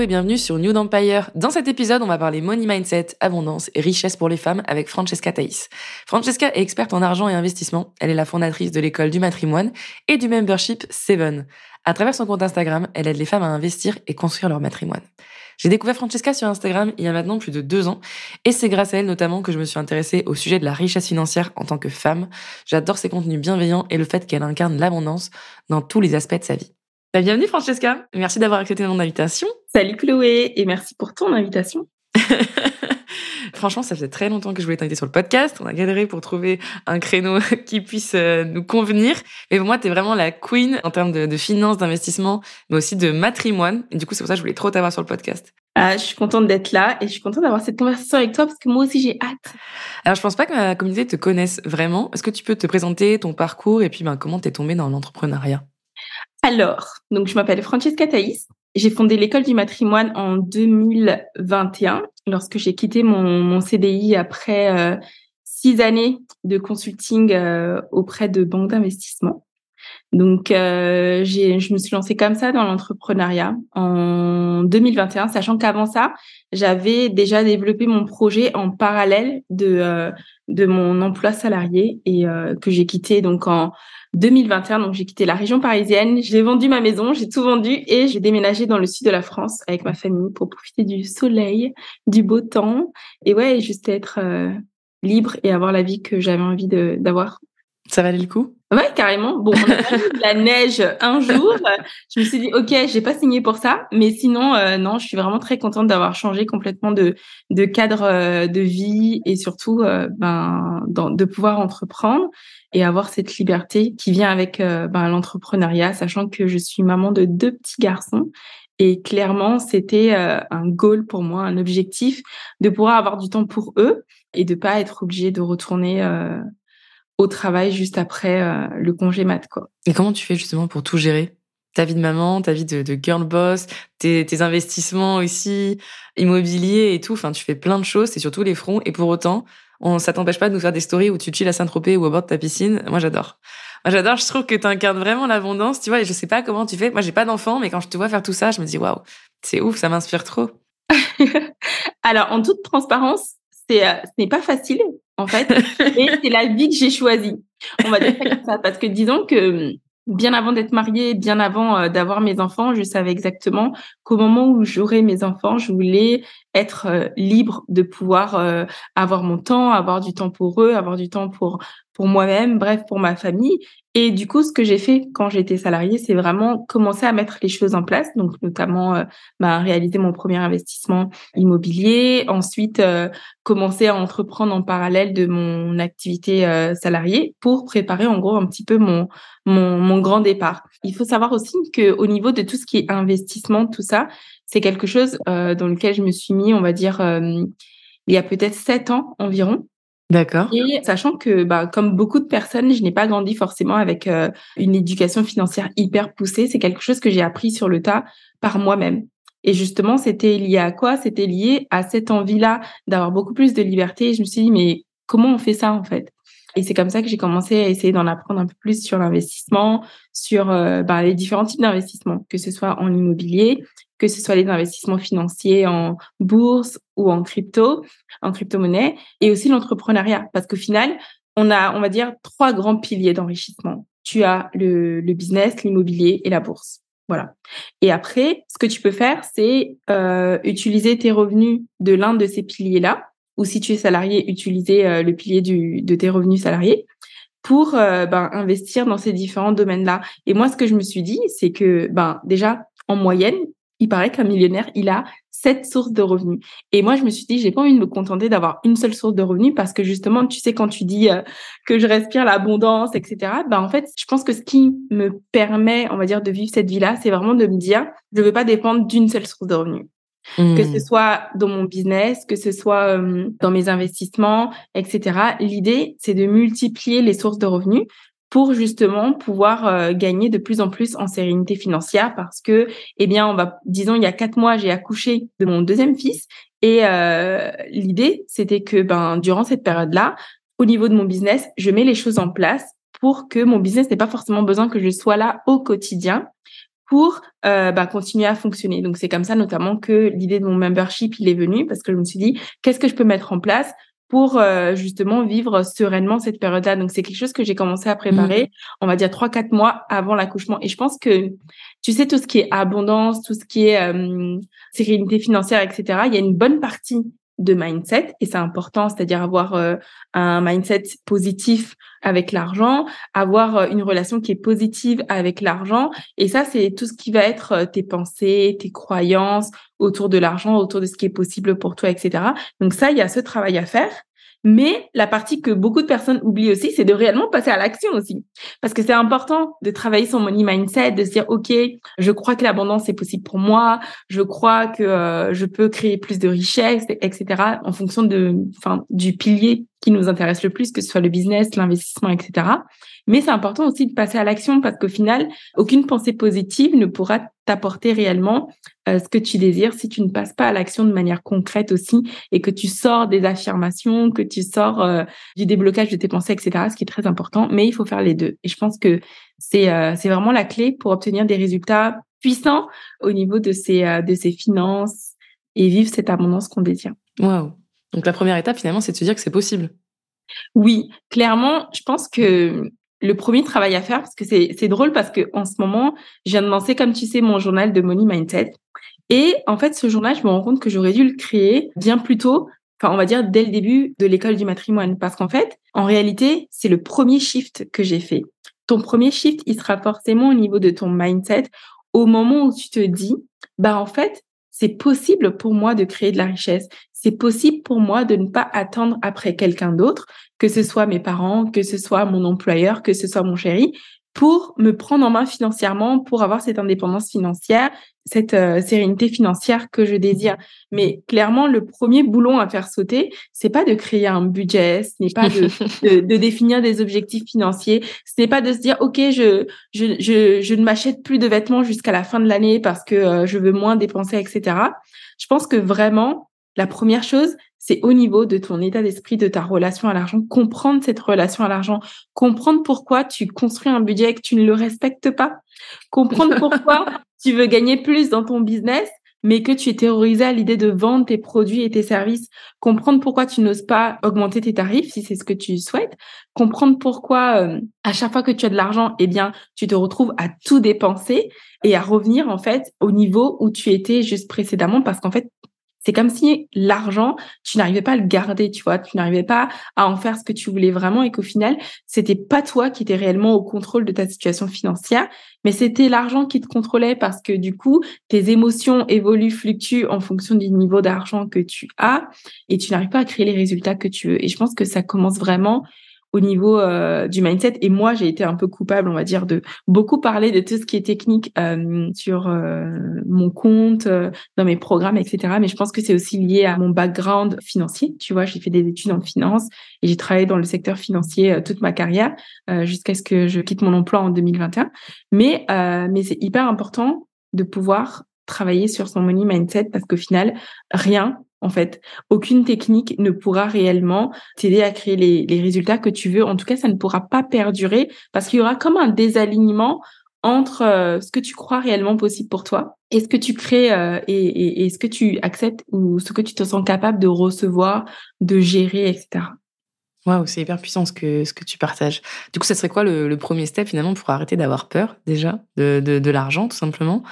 Et bienvenue sur New Empire. Dans cet épisode, on va parler money mindset, abondance et richesse pour les femmes avec Francesca Thaïs. Francesca est experte en argent et investissement. Elle est la fondatrice de l'école du matrimoine et du membership Seven. À travers son compte Instagram, elle aide les femmes à investir et construire leur matrimoine. J'ai découvert Francesca sur Instagram il y a maintenant plus de deux ans et c'est grâce à elle notamment que je me suis intéressée au sujet de la richesse financière en tant que femme. J'adore ses contenus bienveillants et le fait qu'elle incarne l'abondance dans tous les aspects de sa vie. Bah, bienvenue Francesca, merci d'avoir accepté mon invitation. Salut Chloé et merci pour ton invitation. Franchement, ça fait très longtemps que je voulais t'inviter sur le podcast. On a galéré pour trouver un créneau qui puisse euh, nous convenir. Mais pour moi, tu es vraiment la queen en termes de, finances, d'investissement, mais aussi de matrimoine. Et du coup, c'est pour ça que je voulais trop t'avoir sur le podcast. Ah, je suis contente d'être là et je suis contente d'avoir cette conversation avec toi parce que moi aussi j'ai hâte. Alors je pense pas que ma communauté te connaisse vraiment. Est-ce que tu peux te présenter ton parcours et puis ben, comment t'es tombée dans l'entrepreneuriat? Alors, donc je m'appelle Francesca Thaïs. J'ai fondé l'école du matrimoine en 2021 lorsque j'ai quitté mon, CDI après euh, six années de consulting euh, auprès de banques d'investissement. Donc, euh, je me suis lancée comme ça dans l'entrepreneuriat en 2021, sachant qu'avant ça, j'avais déjà développé mon projet en parallèle de de mon emploi salarié et que j'ai quitté donc en 2021. Donc, j'ai quitté la région parisienne, j'ai vendu ma maison, j'ai tout vendu et j'ai déménagé dans le sud de la France avec ma famille pour profiter du soleil, du beau temps et ouais, juste être euh, libre et avoir la vie que j'avais envie d'avoir. Ça valait le coup? Ouais, carrément. Bon, on a de la neige un jour. Je me suis dit, ok, j'ai pas signé pour ça, mais sinon, euh, non, je suis vraiment très contente d'avoir changé complètement de de cadre euh, de vie et surtout, ben, de pouvoir entreprendre et avoir cette liberté qui vient avec euh, ben, l'entrepreneuriat, sachant que je suis maman de deux petits garçons. Et clairement, c'était euh, un goal pour moi, un objectif de pouvoir avoir du temps pour eux et de pas être obligée de retourner euh, au travail juste après le congé mat. Quoi. Et comment tu fais justement pour tout gérer? Ta vie de maman, ta vie de, de girl boss, tes, tes, investissements aussi, immobilier et tout. Enfin, tu fais plein de choses, c'est surtout les fronts. Et pour autant, on, ça t'empêche pas de nous faire des stories où tu chilles à Saint-Tropez ou au bord de ta piscine. Moi, j'adore. Moi, j'adore. Je trouve que tu incarnes vraiment l'abondance, tu vois. Et je sais pas comment tu fais. Moi, j'ai pas d'enfant, mais quand je te vois faire tout ça, je me dis, waouh, c'est ouf, ça m'inspire trop. Alors, en toute transparence, c'est, euh, ce n'est pas facile, en fait, mais c'est la vie que j'ai choisie. On va dire ça, parce que disons que bien avant d'être mariée, bien avant euh, d'avoir mes enfants, je savais exactement qu'au moment où j'aurais mes enfants, je voulais être euh, libre de pouvoir euh, avoir mon temps, avoir du temps pour eux, avoir du temps pour pour moi-même, bref, pour ma famille. Et du coup, ce que j'ai fait quand j'étais salariée, c'est vraiment commencer à mettre les choses en place, donc notamment euh, bah, réaliser mon premier investissement immobilier, ensuite commencer à entreprendre en parallèle de mon activité salariée pour préparer en gros un petit peu mon, mon grand départ. Il faut savoir aussi que au niveau de tout ce qui est investissement, tout ça, c'est quelque chose euh, dans lequel je me suis mis, on va dire, euh, il y a peut-être sept ans environ. D'accord. Et sachant que, bah, comme beaucoup de personnes, je n'ai pas grandi forcément avec euh, une éducation financière hyper poussée. C'est quelque chose que j'ai appris sur le tas par moi-même. Et justement, c'était lié à quoi? C'était lié à cette envie-là d'avoir beaucoup plus de liberté. Je me suis dit, mais comment on fait ça en fait? Et c'est comme ça que j'ai commencé à essayer d'en apprendre un peu plus sur l'investissement, sur euh, bah, les différents types d'investissements, que ce soit en immobilier, que ce soit les investissements financiers en bourse ou en crypto, en crypto-monnaie, et aussi l'entrepreneuriat. Parce qu'au final, on a, on va dire, trois grands piliers d'enrichissement. Tu as le, le business, l'immobilier et la bourse. Voilà. Et après, ce que tu peux faire, c'est euh, utiliser tes revenus de l'un de ces piliers-là ou si tu es salarié, utiliser euh, le pilier du, de tes revenus salariés pour euh, ben, investir dans ces différents domaines-là. Et moi, ce que je me suis dit, c'est que ben, déjà, en moyenne, il paraît qu'un millionnaire, il a sept sources de revenus. Et moi, je me suis dit, j'ai pas envie de me contenter d'avoir une seule source de revenus parce que justement, tu sais, quand tu dis euh, que je respire l'abondance, etc., bah, en fait, je pense que ce qui me permet, on va dire, de vivre cette vie-là, c'est vraiment de me dire, je veux pas dépendre d'une seule source de revenus. Que ce mmh. soit dans mon business, que ce soit euh, dans mes investissements, etc. L'idée, c'est de multiplier les sources de revenus pour justement pouvoir euh, gagner de plus en plus en sérénité financière parce que, eh bien, on va, disons, il y a quatre mois, j'ai accouché de mon deuxième fils et euh, l'idée, c'était que, ben, durant cette période-là, au niveau de mon business, je mets les choses en place pour que mon business n'ait pas forcément besoin que je sois là au quotidien pour euh, bah, continuer à fonctionner. Donc c'est comme ça notamment que l'idée de mon membership il est venu parce que je me suis dit qu'est-ce que je peux mettre en place pour euh, justement vivre sereinement cette période-là. Donc c'est quelque chose que j'ai commencé à préparer, mmh. on va dire trois quatre mois avant l'accouchement. Et je pense que tu sais tout ce qui est abondance, tout ce qui est euh, sérénité financière, etc. Il y a une bonne partie de mindset et c'est important, c'est-à-dire avoir euh, un mindset positif avec l'argent, avoir euh, une relation qui est positive avec l'argent et ça c'est tout ce qui va être tes pensées, tes croyances autour de l'argent, autour de ce qui est possible pour toi, etc. Donc ça, il y a ce travail à faire. Mais la partie que beaucoup de personnes oublient aussi, c'est de réellement passer à l'action aussi. Parce que c'est important de travailler son money mindset, de se dire, OK, je crois que l'abondance est possible pour moi, je crois que euh, je peux créer plus de richesses, etc. en fonction de, enfin, du pilier qui nous intéresse le plus, que ce soit le business, l'investissement, etc. Mais c'est important aussi de passer à l'action parce qu'au final, aucune pensée positive ne pourra t'apporter réellement euh, ce que tu désires si tu ne passes pas à l'action de manière concrète aussi et que tu sors des affirmations, que tu sors euh, du déblocage de tes pensées, etc. Ce qui est très important. Mais il faut faire les deux. Et je pense que c'est euh, c'est vraiment la clé pour obtenir des résultats puissants au niveau de ses de ses finances et vivre cette abondance qu'on désire. Waouh donc la première étape finalement, c'est de se dire que c'est possible. Oui, clairement, je pense que le premier travail à faire, parce que c'est drôle parce que en ce moment, je viens de lancer, comme tu sais, mon journal de Money Mindset. Et en fait, ce journal, je me rends compte que j'aurais dû le créer bien plus tôt, enfin, on va dire dès le début de l'école du matrimoine. Parce qu'en fait, en réalité, c'est le premier shift que j'ai fait. Ton premier shift, il sera forcément au niveau de ton mindset, au moment où tu te dis, bah, en fait, c'est possible pour moi de créer de la richesse. C'est possible pour moi de ne pas attendre après quelqu'un d'autre, que ce soit mes parents, que ce soit mon employeur, que ce soit mon chéri, pour me prendre en main financièrement, pour avoir cette indépendance financière, cette euh, sérénité financière que je désire. Mais clairement, le premier boulon à faire sauter, c'est pas de créer un budget, ce n'est pas de, de, définir des objectifs financiers, ce n'est pas de se dire ok, je je je, je ne m'achète plus de vêtements jusqu'à la fin de l'année parce que euh, je veux moins dépenser, etc. Je pense que vraiment la première chose, c'est au niveau de ton état d'esprit, de ta relation à l'argent, comprendre cette relation à l'argent, comprendre pourquoi tu construis un budget et que tu ne le respectes pas, comprendre pourquoi tu veux gagner plus dans ton business, mais que tu es terrorisé à l'idée de vendre tes produits et tes services, comprendre pourquoi tu n'oses pas augmenter tes tarifs si c'est ce que tu souhaites, comprendre pourquoi euh, à chaque fois que tu as de l'argent, eh bien, tu te retrouves à tout dépenser et à revenir en fait au niveau où tu étais juste précédemment parce qu'en fait, c'est comme si l'argent, tu n'arrivais pas à le garder, tu vois, tu n'arrivais pas à en faire ce que tu voulais vraiment et qu'au final, c'était pas toi qui étais réellement au contrôle de ta situation financière, mais c'était l'argent qui te contrôlait parce que du coup, tes émotions évoluent, fluctuent en fonction du niveau d'argent que tu as et tu n'arrives pas à créer les résultats que tu veux. Et je pense que ça commence vraiment au niveau euh, du mindset. Et moi, j'ai été un peu coupable, on va dire, de beaucoup parler de tout ce qui est technique euh, sur euh, mon compte, dans mes programmes, etc. Mais je pense que c'est aussi lié à mon background financier. Tu vois, j'ai fait des études en finance et j'ai travaillé dans le secteur financier toute ma carrière jusqu'à ce que je quitte mon emploi en 2021. Mais mais c'est hyper important de pouvoir travailler sur son money mindset parce qu'au final, rien en fait. Aucune technique ne pourra réellement t'aider à créer les, résultats que tu veux. En tout cas, ça ne pourra pas perdurer parce qu'il y aura comme un désalignement entre euh, ce que tu crois réellement possible pour toi et ce que tu crées euh, et, ce que tu acceptes ou ce que tu te sens capable de recevoir, de gérer, etc. Waouh, c'est hyper puissant ce que, ce que tu partages. Du coup, ça serait quoi le, premier step finalement pour arrêter d'avoir peur déjà de, de l'argent tout simplement?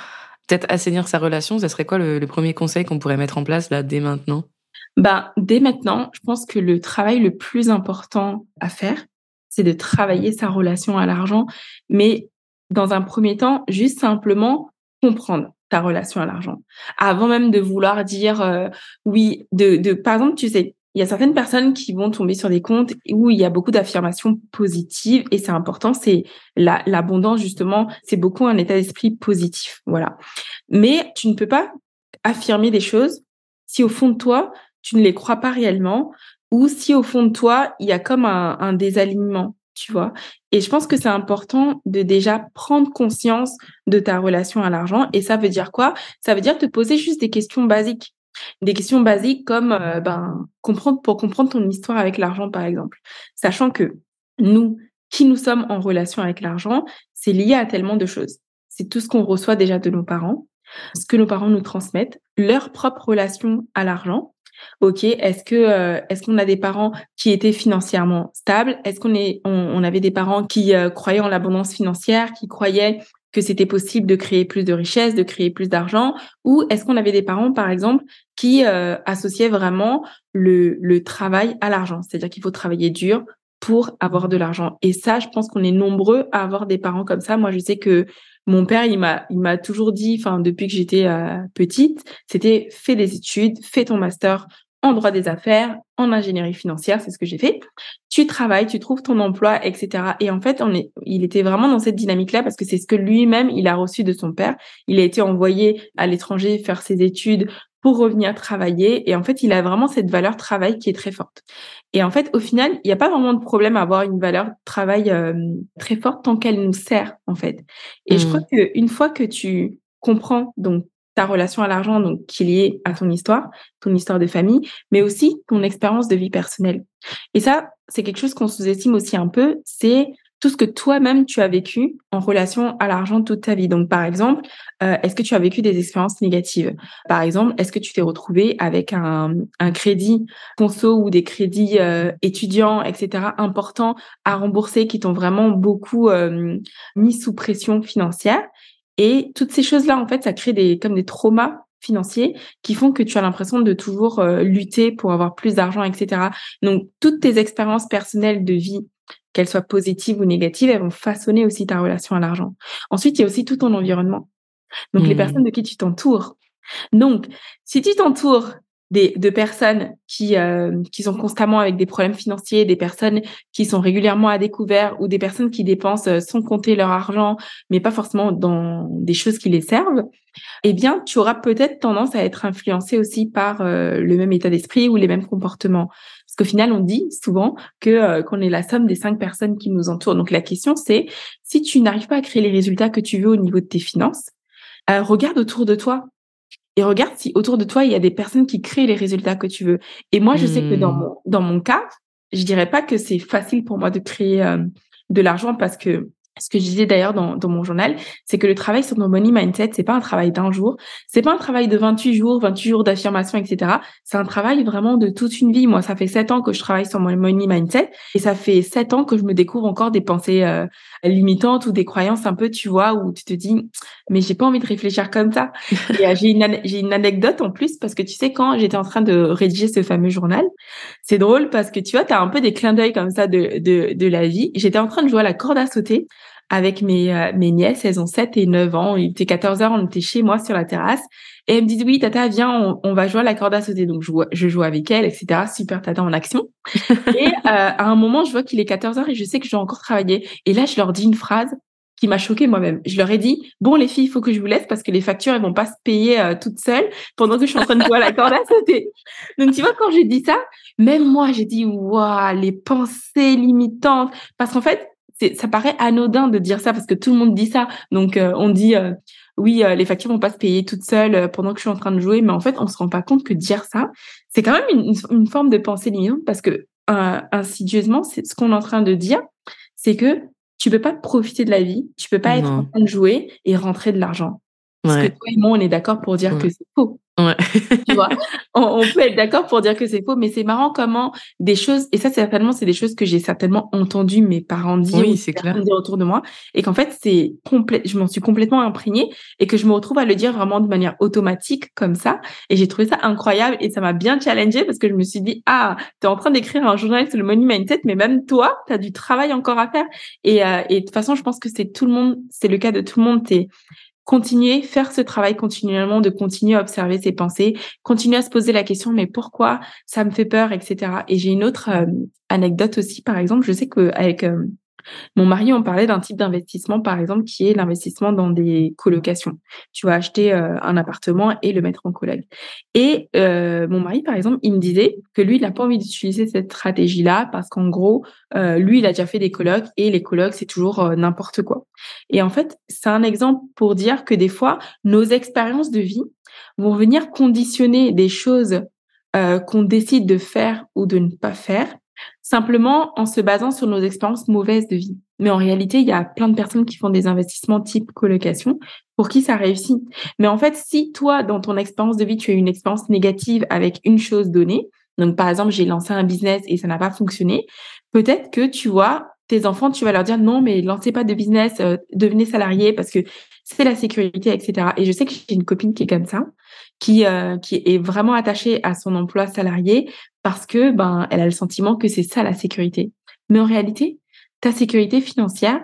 Peut-être assainir sa relation, ça serait quoi le, premier conseil qu'on pourrait mettre en place là dès maintenant? Ben dès maintenant, je pense que le travail le plus important à faire, c'est de travailler sa relation à l'argent, mais dans un premier temps, juste simplement comprendre. ta relation à l'argent. Avant même de vouloir dire euh, oui, de, de, par exemple, tu sais, il y a certaines personnes qui vont tomber sur des comptes où il y a beaucoup d'affirmations positives et c'est important, c'est l'abondance justement, c'est beaucoup un état d'esprit positif, voilà. Mais tu ne peux pas affirmer des choses si au fond de toi, tu ne les crois pas réellement ou si au fond de toi, il y a comme un, un désalignement tu vois. Et je pense que c'est important de déjà prendre conscience de ta relation à l'argent. Et ça veut dire quoi? Ça veut dire te poser juste des questions basiques. Des questions basiques comme euh, ben, comprendre, pour comprendre ton histoire avec l'argent, par exemple. Sachant que nous, qui nous sommes en relation avec l'argent, c'est lié à tellement de choses. C'est tout ce qu'on reçoit déjà de nos parents, ce que nos parents nous transmettent, leur propre relation à l'argent, Ok, est-ce que euh, est-ce qu'on a des parents qui étaient financièrement stables? Est-ce qu'on est on, avait des parents qui euh, croyaient en l'abondance financière, qui croyaient que c'était possible de créer plus de richesses, de créer plus d'argent Ou est-ce qu'on avait des parents, par exemple, qui euh, associaient vraiment le, travail à l'argent? C'est-à-dire qu'il faut travailler dur pour avoir de l'argent. Et ça, je pense qu'on est nombreux à avoir des parents comme ça. Moi, je sais que mon père, il m'a, il m'a toujours dit, enfin, depuis que j'étais euh, petite, c'était fais des études, fais ton master en droit des affaires, en ingénierie financière, c'est ce que j'ai fait. Tu travailles, tu trouves ton emploi, etc. Et en fait, on est, il était vraiment dans cette dynamique-là parce que c'est ce que lui-même il a reçu de son père. Il a été envoyé à l'étranger faire ses études pour revenir travailler. Et en fait, il a vraiment cette valeur travail qui est très forte. Et en fait, au final, il n'y a pas vraiment de problème à avoir une valeur travail euh, très forte tant qu'elle nous sert, en fait. Et je crois mmh. qu'une fois que tu comprends donc ta relation à l'argent, donc qui est liée à ton histoire, ton histoire de famille, mais aussi ton expérience de vie personnelle. Et ça, c'est quelque chose qu'on sous-estime aussi un peu, c'est tout ce que toi-même tu as vécu en relation à l'argent toute ta vie. Donc, par exemple, euh, est-ce que tu as vécu des expériences négatives? Par exemple, est-ce que tu t'es retrouvé avec un, un, crédit conso ou des crédits euh, étudiants, etc., importants à rembourser qui t'ont vraiment beaucoup euh, mis sous pression financière? Et toutes ces choses-là, en fait, ça crée des comme des traumas financiers qui font que tu as l'impression de toujours lutter pour avoir plus d'argent, etc. Donc, toutes tes expériences personnelles de vie qu'elles soient positives ou négatives, elles vont façonner aussi ta relation à l'argent. Ensuite, il y a aussi tout ton environnement. Donc, les mmh. personnes de qui tu t'entoures. Donc, si tu t'entoures des, de personnes qui, euh, qui sont constamment avec des problèmes financiers, des personnes qui sont régulièrement à découvert ou des personnes qui dépensent euh, sans compter leur argent, mais pas forcément dans des choses qui les servent, eh bien, tu auras peut-être tendance à être influencé aussi par euh, le même état d'esprit ou les mêmes comportements. Parce qu'au final, on dit souvent que euh, qu'on est la somme des cinq personnes qui nous entourent. Donc la question, c'est si tu n'arrives pas à créer les résultats que tu veux au niveau de tes finances, euh, regarde autour de toi et regarde si autour de toi il y a des personnes qui créent les résultats que tu veux. Et moi, je sais que dans hmm. mon dans mon cas, je dirais pas que c'est facile pour moi de créer de l'argent parce que ce que je disais d'ailleurs dans, dans mon journal, c'est que le travail sur nos money mindset, c'est pas un travail d'un jour, c'est pas un travail de 28 jours, 28 jours d'affirmation, etc. C'est un travail vraiment de toute une vie. Moi, ça fait 7 ans que je travaille sur mon money mindset et ça fait 7 ans que je me découvre encore des pensées euh, limitantes ou des croyances un peu, tu vois, où tu te dis, mais j'ai pas envie de réfléchir comme ça. et euh, j'ai une, j'ai une anecdote en plus parce que tu sais, quand j'étais en train de rédiger ce fameux journal, c'est drôle parce que tu vois, tu as un peu des clins d'œil comme ça de, de, de la vie. J'étais en train de jouer à la corde à sauter avec mes, euh, mes nièces, elles ont 7 et 9 ans. Il était 14 heures, on était chez moi sur la terrasse. Et elles me disent, oui, tata, viens, on, va jouer à la corde à sauter. Donc, je, je joue avec elle, etc. Super tata en action. et euh, à un moment, je vois qu'il est 14 heures et je sais que je dois encore travailler. Et là, je leur dis une phrase qui m'a choquée moi-même. Je leur ai dit, bon, les filles, il faut que je vous laisse parce que les factures, elles vont pas se payer euh, toutes seules pendant que je suis en train de jouer à la corde à sauter. Donc, tu vois, quand j'ai dit ça, même moi, j'ai dit, waouh, les pensées limitantes. Parce qu'en fait, ça paraît anodin de dire ça parce que tout le monde dit ça. Donc euh, on dit euh, oui, euh, les factures vont pas se payer toutes seules pendant que je suis en train de jouer, mais en fait on se rend pas compte que dire ça, c'est quand même une, une, forme de pensée limitante parce que insidieusement, c'est ce qu'on est en train de dire, c'est que tu peux pas profiter de la vie, tu peux pas être en train de jouer et rentrer de l'argent. Parce que toi et moi, on est d'accord pour dire que c'est faux. Ouais. tu vois, on, peut être d'accord pour dire que c'est faux, mais c'est marrant comment des choses, et ça certainement c'est des choses que j'ai certainement entendu mes parents dire, oui, c'est clair. dire autour de moi, et qu'en fait c'est complet, je m'en suis complètement imprégnée et que je me retrouve à le dire vraiment de manière automatique comme ça, et j'ai trouvé ça incroyable et ça m'a bien challengée parce que je me suis dit ah t'es en train d'écrire un journal sur le money mindset, mais même toi t'as du travail encore à faire et, euh, et de toute façon je pense que c'est tout le monde, c'est le cas de tout le monde, t'es continuer, faire ce travail continuellement, de continuer à observer ses pensées, continuer à se poser la question, mais pourquoi ça me fait peur, etc. Et j'ai une autre euh, anecdote aussi, par exemple, je sais qu'avec euh, mon mari, on parlait d'un type d'investissement, par exemple, qui est l'investissement dans des colocations. Tu vas acheter euh, un appartement et le mettre en coloc. Et euh, mon mari, par exemple, il me disait que lui, il n'a pas envie d'utiliser cette stratégie-là parce qu'en gros, euh, lui, il a déjà fait des colocs et les colocs, c'est toujours n'importe quoi. Et en fait, c'est un exemple pour dire que des fois, nos expériences de vie vont venir conditionner des choses qu'on décide de faire ou de ne pas faire simplement en se basant sur nos expériences mauvaises de vie. Mais en réalité, il y a plein de personnes qui font des investissements type colocation pour qui ça réussit. Mais en fait, si toi, dans ton expérience de vie, tu as une expérience négative avec une chose donnée, donc par exemple, j'ai lancé un business et ça n'a pas fonctionné, peut-être que tu vois, tes enfants, tu vas leur dire non, mais lancez pas de business, euh, devenez salarié parce que c'est la sécurité, etc. Et je sais que j'ai une copine qui est comme ça, qui euh, qui est vraiment attachée à son emploi salarié parce que ben elle a le sentiment que c'est ça la sécurité. Mais en réalité, ta sécurité financière,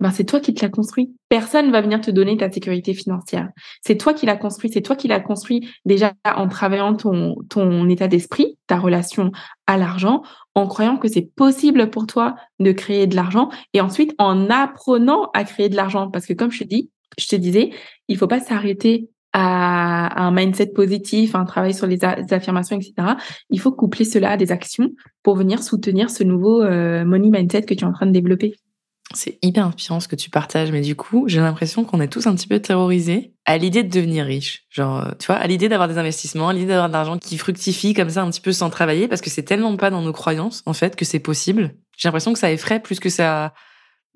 ben c'est toi qui te l'as construit. Personne va venir te donner ta sécurité financière. C'est toi qui l'as construit. C'est toi qui l'as construit déjà en travaillant ton ton état d'esprit, ta relation à l'argent, en croyant que c'est possible pour toi de créer de l'argent et ensuite en apprenant à créer de l'argent. Parce que comme je te dis, je te disais, il faut pas s'arrêter à, un mindset positif, un travail sur les, affirmations, etc. Il faut coupler cela à des actions pour venir soutenir ce nouveau euh, money mindset que tu es en train de développer. C'est hyper inspirant ce que tu partages, mais du coup, j'ai l'impression qu'on est tous un petit peu terrorisés à l'idée de devenir riche. Genre, euh, tu vois, à l'idée d'avoir des investissements, à l'idée d'avoir de l'argent qui fructifie comme ça un petit peu sans travailler, parce que c'est tellement pas dans nos croyances, en fait, que c'est possible. J'ai l'impression que ça effraie plus que ça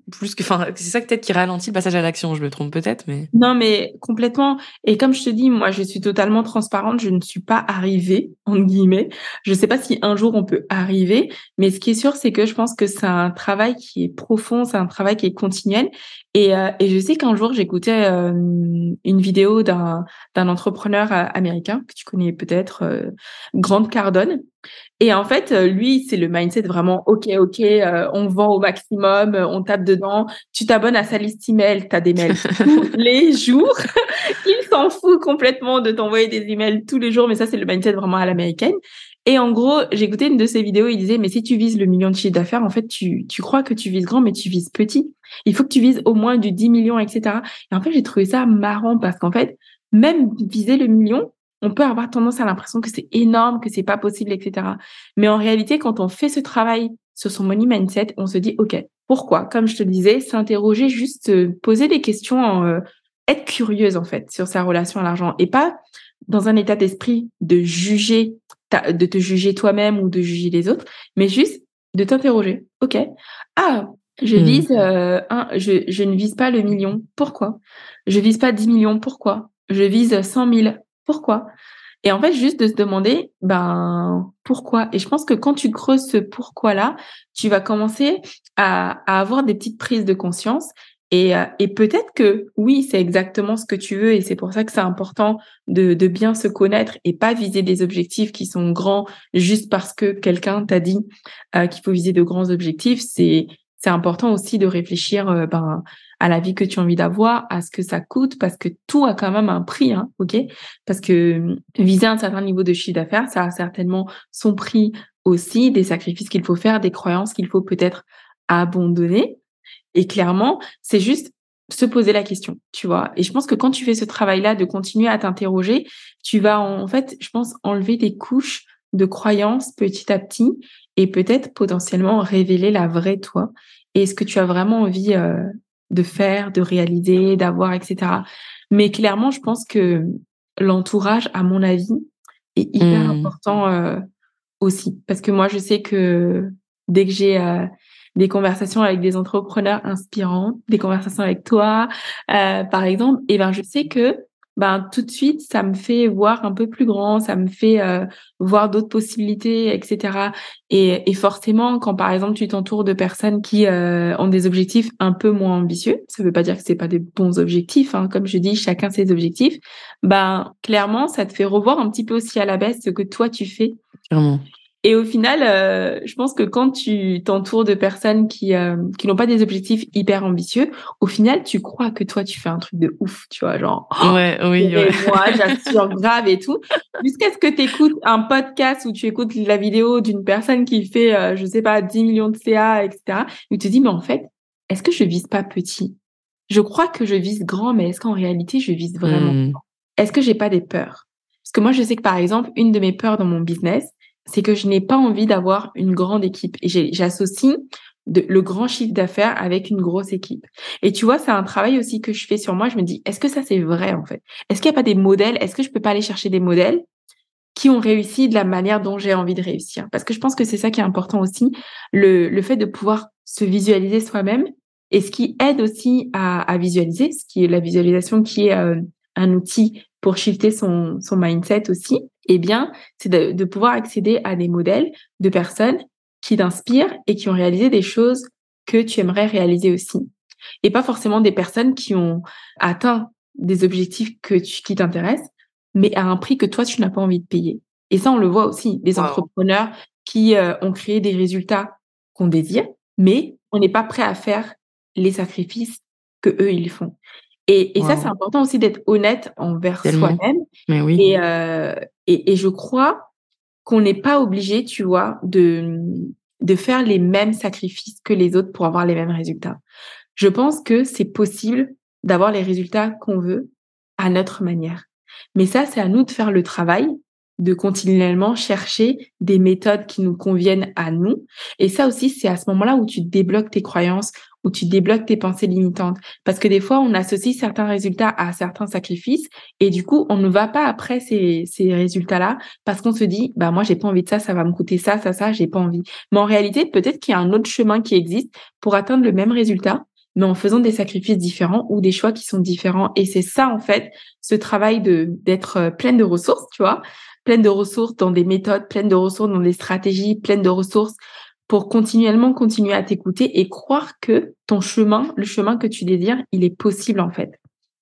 plus que enfin c'est ça peut-être qui ralentit le passage à l'action je me trompe peut-être mais. Non mais complètement. Et comme je te dis moi je suis totalement transparente je ne suis pas arrivée en guillemets. Je sais pas si un jour on peut arriver mais ce qui est sûr c'est que je pense que c'est un travail qui est profond c'est un travail qui est continuel. Et, euh, et je sais qu'un jour j'écoutais euh, une vidéo d'un d'un entrepreneur euh, américain que tu connais peut-être Grant Cardone et en fait, euh, lui, c'est le mindset vraiment OK, OK, euh, on vend au maximum, euh, on tape dedans, tu t'abonnes à sa liste email, tu as des mails tous les jours. Il s'en fout complètement de t'envoyer des emails tous les jours, mais ça, c'est le mindset vraiment à l'américaine. Et en gros, j'ai écouté une de ses vidéos, il disait, mais si tu vises le million de chiffre d'affaires, en fait, tu, tu crois que tu vises grand, mais tu vises petit. Il faut que tu vises au moins du 10 millions, etc. Et en fait, j'ai trouvé ça marrant parce qu'en fait, même viser le million, on peut avoir tendance à l'impression que c'est énorme, que c'est pas possible, etc. Mais en réalité, quand on fait ce travail sur son money mindset, on se dit, OK, pourquoi? Comme je te le disais, s'interroger, juste euh, poser des questions, euh, être curieuse, en fait, sur sa relation à l'argent et pas dans un état d'esprit de juger, de te juger toi-même ou de juger les autres, mais juste de t'interroger. OK. Ah, je hmm. vise euh, un, je, je ne vise pas le million. Pourquoi? Je vise pas 10 millions. Pourquoi? Je vise 100 000 pourquoi? Et en fait, juste de se demander, ben, pourquoi? Et je pense que quand tu creuses ce pourquoi-là, tu vas commencer à, avoir des petites prises de conscience. Et, euh, et peut-être que oui, c'est exactement ce que tu veux et c'est pour ça que c'est important de, bien se connaître et pas viser des objectifs qui sont grands juste parce que quelqu'un t'a dit euh, qu'il faut viser de grands objectifs. C'est c'est important aussi de réfléchir euh, ben, à la vie que tu as envie d'avoir, à ce que ça coûte, parce que tout a quand même un prix, hein, ok? Parce que hum, viser un certain niveau de chiffre d'affaires, ça a certainement son prix aussi, des sacrifices qu'il faut faire, des croyances qu'il faut peut-être abandonner. Et clairement, c'est juste se poser la question, tu vois? Et je pense que quand tu fais ce travail-là de continuer à t'interroger, tu vas en fait, je pense, enlever des couches de croyances petit à petit et peut-être potentiellement révéler la vraie toi et ce que tu as vraiment envie euh, de faire, de réaliser, d'avoir, etc. Mais clairement, je pense que l'entourage, à mon avis, est hyper mmh. important euh, aussi. Parce que moi, je sais que dès que j'ai euh, des conversations avec des entrepreneurs inspirants, des conversations avec toi, euh, par exemple, et eh ben je sais que ben tout de suite ça me fait voir un peu plus grand, ça me fait euh, voir d'autres possibilités, etc. Et, forcément, quand par exemple tu t'entoures de personnes qui euh, ont des objectifs un peu moins ambitieux, ça veut pas dire que c'est pas des bons objectifs, hein, comme je dis, chacun ses objectifs. Ben clairement, ça te fait revoir un petit peu aussi à la baisse ce que toi tu fais. Clairement. Et au final, euh, je pense que quand tu t'entoures de personnes qui euh, qui n'ont pas des objectifs hyper ambitieux, au final, tu crois que toi, tu fais un truc de ouf, tu vois, genre. Ouais, oui, ouais. Moi, j'assure grave et tout. Jusqu'à ce que tu écoutes un podcast ou tu écoutes la vidéo d'une personne qui fait, euh, je sais pas, 10 millions de CA, etc. Et tu te dis, mais en fait, est-ce que je vise pas petit? Je crois que je vise grand, mais est-ce qu'en réalité, je vise vraiment Hmm. grand? Est-ce que j'ai pas des peurs? Parce que moi, je sais que par exemple, une de mes peurs dans mon business, c'est que je n'ai pas envie d'avoir une grande équipe. Et j'associe le grand chiffre d'affaires avec une grosse équipe. Et tu vois, c'est un travail aussi que je fais sur moi. Je me dis, est-ce que ça c'est vrai en fait? Est-ce qu'il n'y a pas des modèles? Est-ce que je peux pas aller chercher des modèles qui ont réussi de la manière dont j'ai envie de réussir? Parce que je pense que c'est ça qui est important aussi, le, le fait de pouvoir se visualiser soi-même et ce qui aide aussi à, à visualiser, ce qui est la visualisation qui est euh, un outil pour shifter son, son mindset aussi, eh bien, c'est de, de pouvoir accéder à des modèles de personnes qui t'inspirent et qui ont réalisé des choses que tu aimerais réaliser aussi. Et pas forcément des personnes qui ont atteint des objectifs que tu, qui t'intéressent, mais à un prix que toi, tu n'as pas envie de payer. Et ça, on le voit aussi, des Wow. entrepreneurs qui euh, ont créé des résultats qu'on désire, mais on n'est pas prêt à faire les sacrifices que eux, ils font. Et, et ça, c'est important aussi d'être honnête envers soi-même Mais oui. et, euh, et, et je crois qu'on n'est pas obligé, tu vois, de, de faire les mêmes sacrifices que les autres pour avoir les mêmes résultats. Je pense que c'est possible d'avoir les résultats qu'on veut à notre manière. Mais ça, c'est à nous de faire le travail, de continuellement chercher des méthodes qui nous conviennent à nous. Et ça aussi, c'est à ce moment-là où tu débloques tes croyances, où tu débloques tes pensées limitantes. Parce que des fois, on associe certains résultats à certains sacrifices et du coup, on ne va pas après ces, ces résultats-là parce qu'on se dit, bah moi, j'ai pas envie de ça, ça va me coûter ça, ça, ça, j'ai pas envie. Mais en réalité, peut-être qu'il y a un autre chemin qui existe pour atteindre le même résultat, mais en faisant des sacrifices différents ou des choix qui sont différents. Et c'est ça, en fait, ce travail de d'être euh, pleine de ressources, tu vois, pleine de ressources dans des méthodes, pleine de ressources dans des stratégies, pleine de ressources pour continuellement continuer à t'écouter et croire que ton chemin, le chemin que tu désires, il est possible en fait.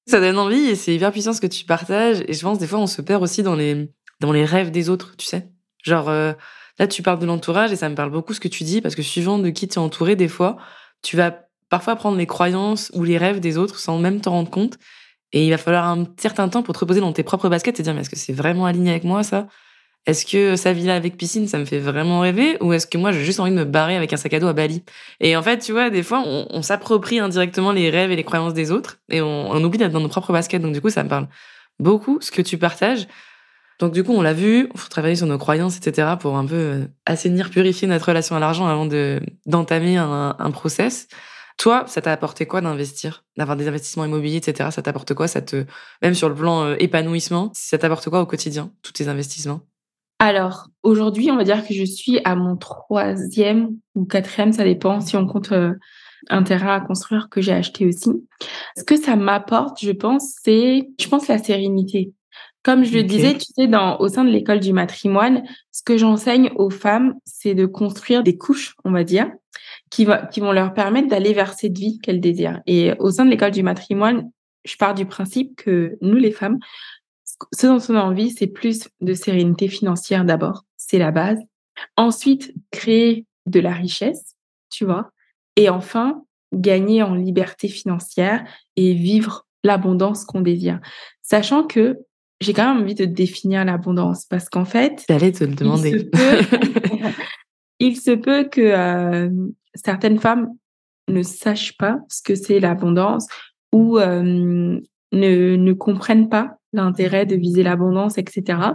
Ça donne envie et c'est hyper puissant ce que tu partages. Et je pense des fois on se perd aussi dans les dans les rêves des autres, tu sais. Genre euh, là tu parles de l'entourage et ça me parle beaucoup ce que tu dis parce que suivant de qui tu es entouré, des fois tu vas parfois prendre les croyances ou les rêves des autres sans même t'en rendre compte. Et il va falloir un certain temps pour te reposer dans tes propres baskets et te dire mais est-ce que c'est vraiment aligné avec moi ça? Est-ce que sa villa avec piscine ça me fait vraiment rêver ou est-ce que moi j'ai juste envie de me barrer avec un sac à dos à Bali? Et en fait tu vois des fois on, s'approprie indirectement les rêves et les croyances des autres et on, on oublie d'être dans nos propres baskets donc du coup ça me parle beaucoup ce que tu partages. Donc du coup on l'a vu, il faut travailler sur nos croyances etc pour un peu euh, assainir, purifier notre relation à l'argent avant de d'entamer un, un process. Toi, ça t'a apporté quoi d'investir, d'avoir des investissements immobiliers, etc. Ça t'apporte quoi? Ça te, même sur le plan euh, épanouissement, ça t'apporte quoi au quotidien, tous tes investissements? Alors, aujourd'hui, on va dire que je suis à mon troisième ou quatrième, ça dépend si on compte euh, un terrain à construire que j'ai acheté aussi. Ce que ça m'apporte, je pense, c'est, je pense, la sérénité. Comme je le disais, tu sais, dans, au sein de l'école du matrimoine, ce que j'enseigne aux femmes, c'est de construire des couches, on va dire, qui, va, qui vont leur permettre d'aller vers cette vie qu'elles désirent. Et au sein de l'école du matrimoine, je pars du principe que nous, les femmes, ce dont on a envie, c'est plus de sérénité financière d'abord. C'est la base. Ensuite, créer de la richesse, tu vois. Et enfin, gagner en liberté financière et vivre l'abondance qu'on désire. Sachant que j'ai quand même envie de définir l'abondance parce qu'en fait, J'allais te le demander. il se peut, il se peut que euh, certaines femmes ne sachent pas ce que c'est l'abondance ou euh, ne, ne comprennent pas l'intérêt de viser l'abondance, etc.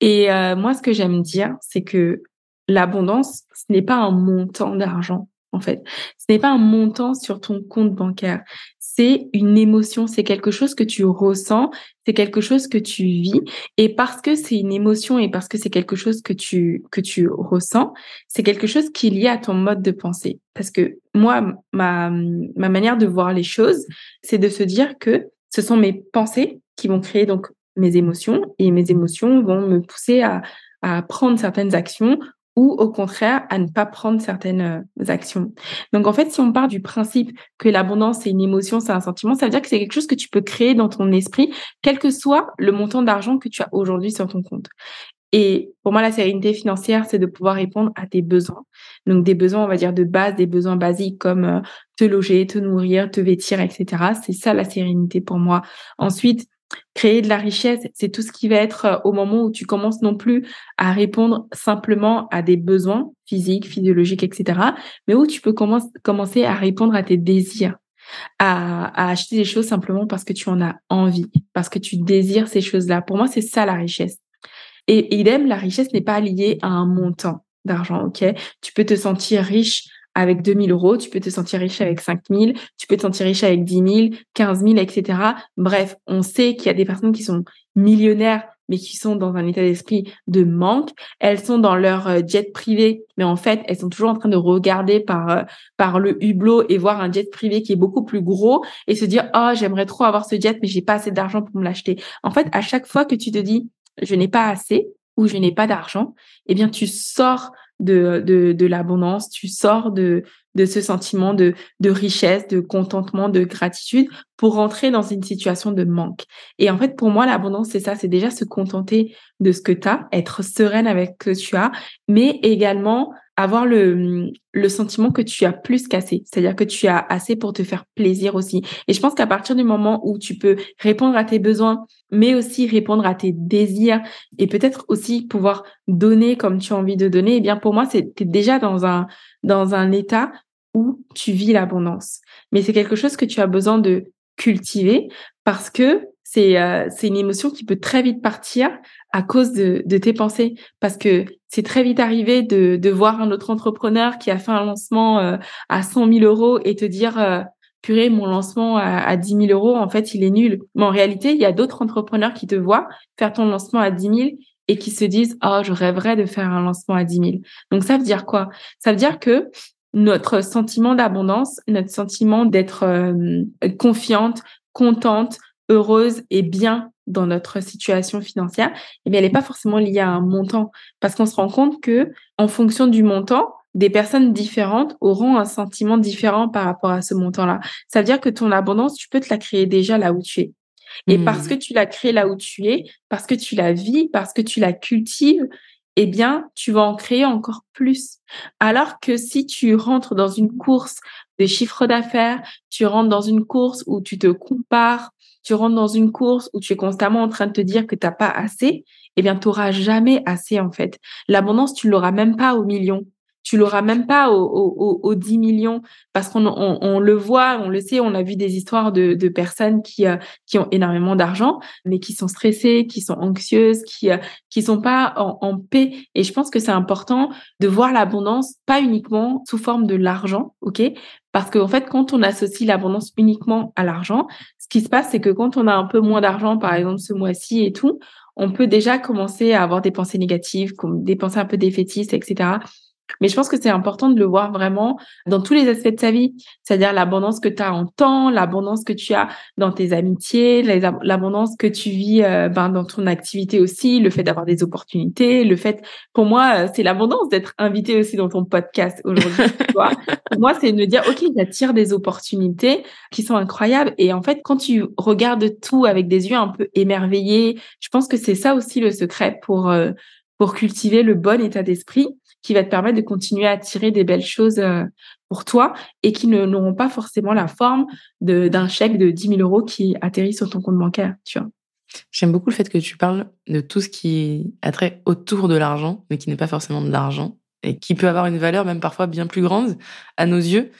Et euh, moi, ce que j'aime dire, c'est que l'abondance, ce n'est pas un montant d'argent, en fait. Ce n'est pas un montant sur ton compte bancaire. C'est une émotion, c'est quelque chose que tu ressens, c'est quelque chose que tu vis. Et parce que c'est une émotion et parce que c'est quelque chose que tu, que tu ressens, c'est quelque chose qui est lié à ton mode de pensée. Parce que moi, ma, ma manière de voir les choses, c'est de se dire que ce sont mes pensées qui vont créer donc mes émotions et mes émotions vont me pousser à, à prendre certaines actions ou au contraire à ne pas prendre certaines euh, actions. Donc en fait, si on part du principe que l'abondance c'est une émotion, c'est un sentiment, ça veut dire que c'est quelque chose que tu peux créer dans ton esprit, quel que soit le montant d'argent que tu as aujourd'hui sur ton compte. Et pour moi, la sérénité financière, c'est de pouvoir répondre à tes besoins. Donc des besoins, on va dire, de base, des besoins basiques comme euh, te loger, te nourrir, te vêtir, etc. C'est ça la sérénité pour moi. Ensuite, créer de la richesse, c'est tout ce qui va être euh, au moment où tu commences non plus à répondre simplement à des besoins physiques, physiologiques, etc., mais où tu peux commencer à répondre à tes désirs. À, acheter des choses simplement parce que tu en as envie, parce que tu désires ces choses-là. Pour moi, c'est ça la richesse. Et idem, la richesse n'est pas liée à un montant d'argent, ok? Tu peux te sentir riche avec 2000 euros, tu peux te sentir riche avec 5000, tu peux te sentir riche avec 10 000, 15 000, etc. Bref, on sait qu'il y a des personnes qui sont millionnaires, mais qui sont dans un état d'esprit de manque. Elles sont dans leur euh, jet privé, mais en fait, elles sont toujours en train de regarder par, euh, par le hublot et voir un jet privé qui est beaucoup plus gros et se dire, oh, j'aimerais trop avoir ce jet, mais j'ai pas assez d'argent pour me l'acheter. En fait, à chaque fois que tu te dis, je n'ai pas assez ou je n'ai pas d'argent, eh bien, tu sors de, de, de l'abondance, tu sors de, de ce sentiment de, de richesse, de contentement, de gratitude pour rentrer dans une situation de manque. Et en fait, pour moi, l'abondance, c'est ça, c'est déjà se contenter de ce que tu as, être sereine avec ce que tu as, mais également avoir le, le sentiment que tu as plus qu'assez, c'est-à-dire que tu as assez pour te faire plaisir aussi. Et je pense qu'à partir du moment où tu peux répondre à tes besoins, mais aussi répondre à tes désirs et peut-être aussi pouvoir donner comme tu as envie de donner, eh bien pour moi, c'est déjà dans un dans un état où tu vis l'abondance. Mais c'est quelque chose que tu as besoin de cultiver parce que c'est euh, une émotion qui peut très vite partir à cause de, tes pensées. Parce que c'est très vite arrivé de, de voir un autre entrepreneur qui a fait un lancement euh, à 100 000 euros et te dire euh, purée mon lancement à, à 10 000 euros en fait il est nul mais en réalité il y a d'autres entrepreneurs qui te voient faire ton lancement à 10 000 et qui se disent oh je rêverais de faire un lancement à 10 000 donc ça veut dire quoi? Ça veut dire que notre sentiment d'abondance, notre sentiment d'être euh, confiante, contente, heureuse et bien dans notre situation financière, eh bien, elle n'est pas forcément liée à un montant. Parce qu'on se rend compte que, en fonction du montant, des personnes différentes auront un sentiment différent par rapport à ce montant-là. Ça veut dire que ton abondance, tu peux te la créer déjà là où tu es. Et parce mmh. que tu la crées là où tu es, parce que tu la vis, parce que tu la cultives, eh bien, tu vas en créer encore plus. Alors que si tu rentres dans une course de chiffre d'affaires, tu rentres dans une course où tu te compares, tu rentres dans une course où tu es constamment en train de te dire que tu n'as pas assez, eh bien, tu n'auras jamais assez, en fait. L'abondance, tu l'auras même pas au million tu l'auras même pas aux, 10 millions parce qu'on on, le voit, on le sait, on a vu des histoires de, de personnes qui, euh, qui ont énormément d'argent, mais qui sont stressées, qui sont anxieuses, qui euh, qui sont pas en, en, paix. Et je pense que c'est important de voir l'abondance pas uniquement sous forme de l'argent, ok Parce qu'en fait, quand on associe l'abondance uniquement à l'argent, ce qui se passe, c'est que quand on a un peu moins d'argent, par exemple ce mois-ci et tout, on peut déjà commencer à avoir des pensées négatives, des pensées un peu défaitistes, etc. Mais je pense que c'est important de le voir vraiment dans tous les aspects de sa vie, c'est-à-dire l'abondance que tu as en temps, l'abondance que tu as dans tes amitiés, l'abondance que tu vis euh, ben, dans ton activité aussi, le fait d'avoir des opportunités, le fait, pour moi, euh, c'est l'abondance d'être invité aussi dans ton podcast aujourd'hui. pour moi, c'est de me dire, OK, j'attire des opportunités qui sont incroyables. Et en fait, quand tu regardes tout avec des yeux un peu émerveillés, je pense que c'est ça aussi le secret pour, euh, pour cultiver le bon état d'esprit qui va te permettre de continuer à attirer des belles choses euh, pour toi et qui n'auront pas forcément la forme d'un chèque de 10 000 euros qui atterrit sur ton compte bancaire, tu vois. J'aime beaucoup le fait que tu parles de tout ce qui a trait autour de l'argent, mais qui n'est pas forcément de l'argent, et qui peut avoir une valeur même parfois bien plus grande à nos yeux,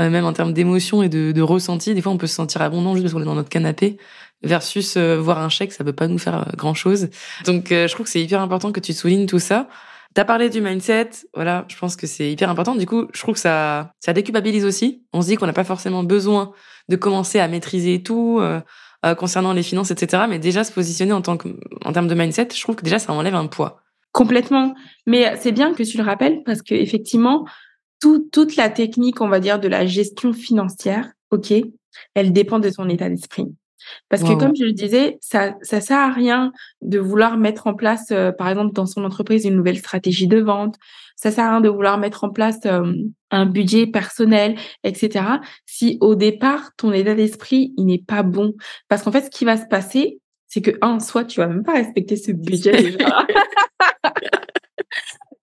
euh, même en termes d'émotion et de, de, ressenti. Des fois, on peut se sentir abondant juste parce qu'on est dans notre canapé, versus euh, voir un chèque, ça peut pas nous faire grand-chose. Donc, je trouve que c'est hyper important que tu soulignes tout ça. T'as parlé du mindset, voilà, je pense que c'est hyper important. Du coup, je trouve que ça, ça déculpabilise aussi. On se dit qu'on n'a pas forcément besoin de commencer à maîtriser tout euh, euh, concernant les finances, etc. Mais déjà se positionner en tant que, en termes de mindset, je trouve que déjà ça enlève un poids. Complètement. Mais c'est bien que tu le rappelles parce que effectivement, tout, toute la technique, on va dire, de la gestion financière, ok, elle dépend de ton état d'esprit. Parce que comme je le disais, ça ça sert à rien de vouloir mettre en place, euh, par exemple, dans son entreprise, une nouvelle stratégie de vente. Ça sert à rien de vouloir mettre en place euh, un budget personnel, etc. Si au départ ton état d'esprit il n'est pas bon, parce qu'en fait, ce qui va se passer, c'est que, un, soit tu vas même pas respecter ce budget déjà.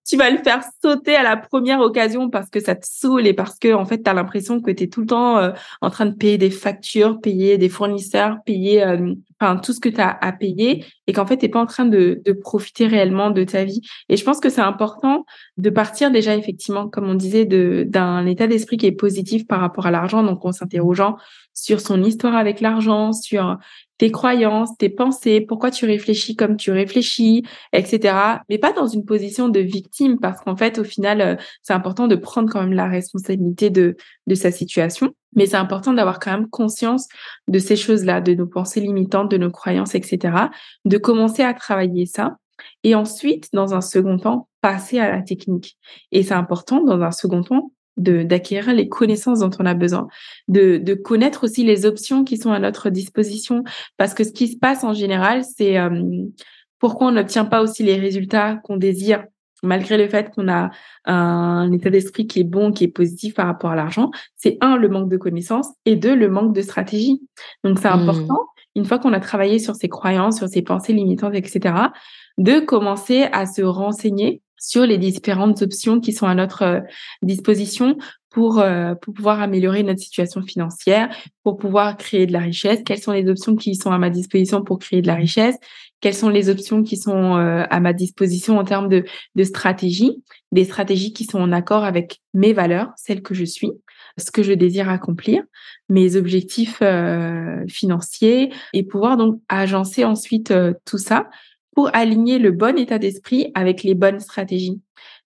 tu vas le faire sauter à la première occasion parce que ça te saoule et parce que en fait tu as l'impression que tu es tout le temps euh, en train de payer des factures, payer des fournisseurs, payer euh, enfin tout ce que tu as à payer et qu'en fait tu pas en train de, de, profiter réellement de ta vie. Et je pense que c'est important de partir déjà effectivement comme on disait d'un état d'esprit qui est positif par rapport à l'argent donc en s'interrogeant sur son histoire avec l'argent, sur tes croyances, tes pensées, pourquoi tu réfléchis comme tu réfléchis, etc. Mais pas dans une position de victime, parce qu'en fait, au final, euh, c'est important de prendre quand même la responsabilité de, de sa situation. Mais c'est important d'avoir quand même conscience de ces choses-là, de nos pensées limitantes, de nos croyances, etc. De commencer à travailler ça. Et ensuite, dans un second temps, passer à la technique. Et c'est important, dans un second temps, d'acquérir les connaissances dont on a besoin, de, de, connaître aussi les options qui sont à notre disposition. Parce que ce qui se passe en général, c'est euh, pourquoi on n'obtient pas aussi les résultats qu'on désire, malgré le fait qu'on a un état d'esprit qui est bon, qui est positif par rapport à l'argent. C'est un, le manque de connaissances, et deux, le manque de stratégie. Donc c'est mmh. important, une fois qu'on a travaillé sur ses croyances, sur ses pensées limitantes, etc., de commencer à se renseigner sur les différentes options qui sont à notre euh, disposition pour, euh, pour pouvoir améliorer notre situation financière, pour pouvoir créer de la richesse. Quelles sont les options qui sont à ma disposition pour créer de la richesse? Quelles sont les options qui sont euh, à ma disposition en termes de, de stratégie? Des stratégies qui sont en accord avec mes valeurs, celles que je suis, ce que je désire accomplir, mes objectifs financiers et pouvoir donc agencer ensuite tout ça pour aligner le bon état d'esprit avec les bonnes stratégies.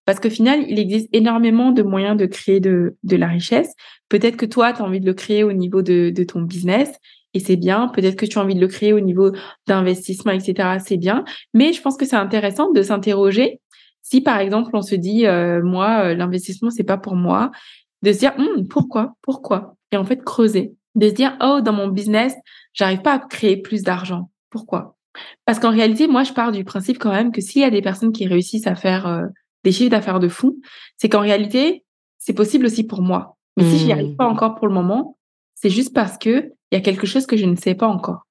Parce qu'au final, il existe énormément de moyens de créer de, de la richesse. Peut-être que toi, tu as envie de le créer au niveau de, de ton business et c'est bien. Peut-être que tu as envie de le créer au niveau d'investissement, etc. C'est bien. Mais je pense que c'est intéressant de s'interroger si, par exemple, on se dit, euh, moi, euh, l'investissement, c'est pas pour moi, de se dire, hum, pourquoi, pourquoi? Et en fait, creuser. De se dire, oh, dans mon business, j'arrive pas à créer plus d'argent. Pourquoi? Parce qu'en réalité, moi, je pars du principe quand même que s'il y a des personnes qui réussissent à faire euh, des chiffres d'affaires de fou, c'est qu'en réalité, c'est possible aussi pour moi. Mais si je n'y arrive pas mmh. encore pour le moment, c'est juste parce que il y a quelque chose que je ne sais pas encore.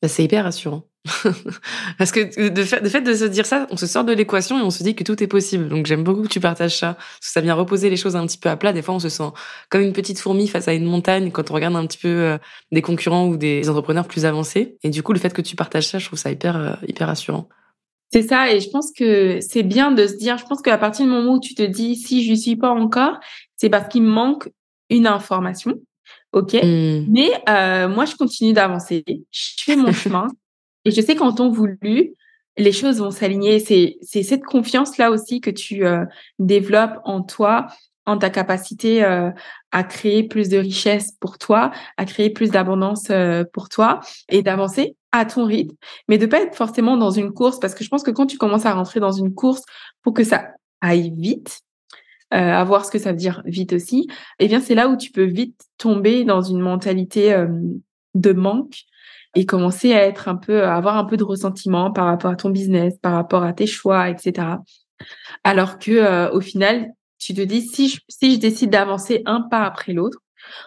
Bah, c'est hyper rassurant. Parce que de fait, de fait de se dire ça, on se sort de l'équation et on se dit que tout est possible. Donc j'aime beaucoup que tu partages ça. Parce que ça vient reposer les choses un petit peu à plat. Des fois, on se sent comme une petite fourmi face à une montagne quand on regarde un petit peu euh, des concurrents ou des entrepreneurs plus avancés. Et du coup, le fait que tu partages ça, je trouve ça hyper, euh, hyper rassurant. C'est ça, et je pense que c'est bien de se dire, je pense qu'à partir du moment où tu te dis si je suis pas encore, c'est parce qu'il me manque une information. OK? Mmh. Mais euh, moi, je continue d'avancer. Je fais mon chemin. Et je sais qu'en temps voulu, les choses vont s'aligner. C'est, cette confiance-là aussi que tu euh, développes en toi, en ta capacité euh, à créer plus de richesse pour toi, à créer plus d'abondance euh, pour toi et d'avancer à ton rythme, mais de pas être forcément dans une course parce que je pense que quand tu commences à rentrer dans une course pour que ça aille vite, à voir ce que ça veut dire vite aussi, eh bien c'est là où tu peux vite tomber dans une mentalité de manque et commencer à être un peu, à avoir un peu de ressentiment par rapport à ton business, par rapport à tes choix, etc. Alors que euh, au final, tu te dis si je, si je décide d'avancer un pas après l'autre,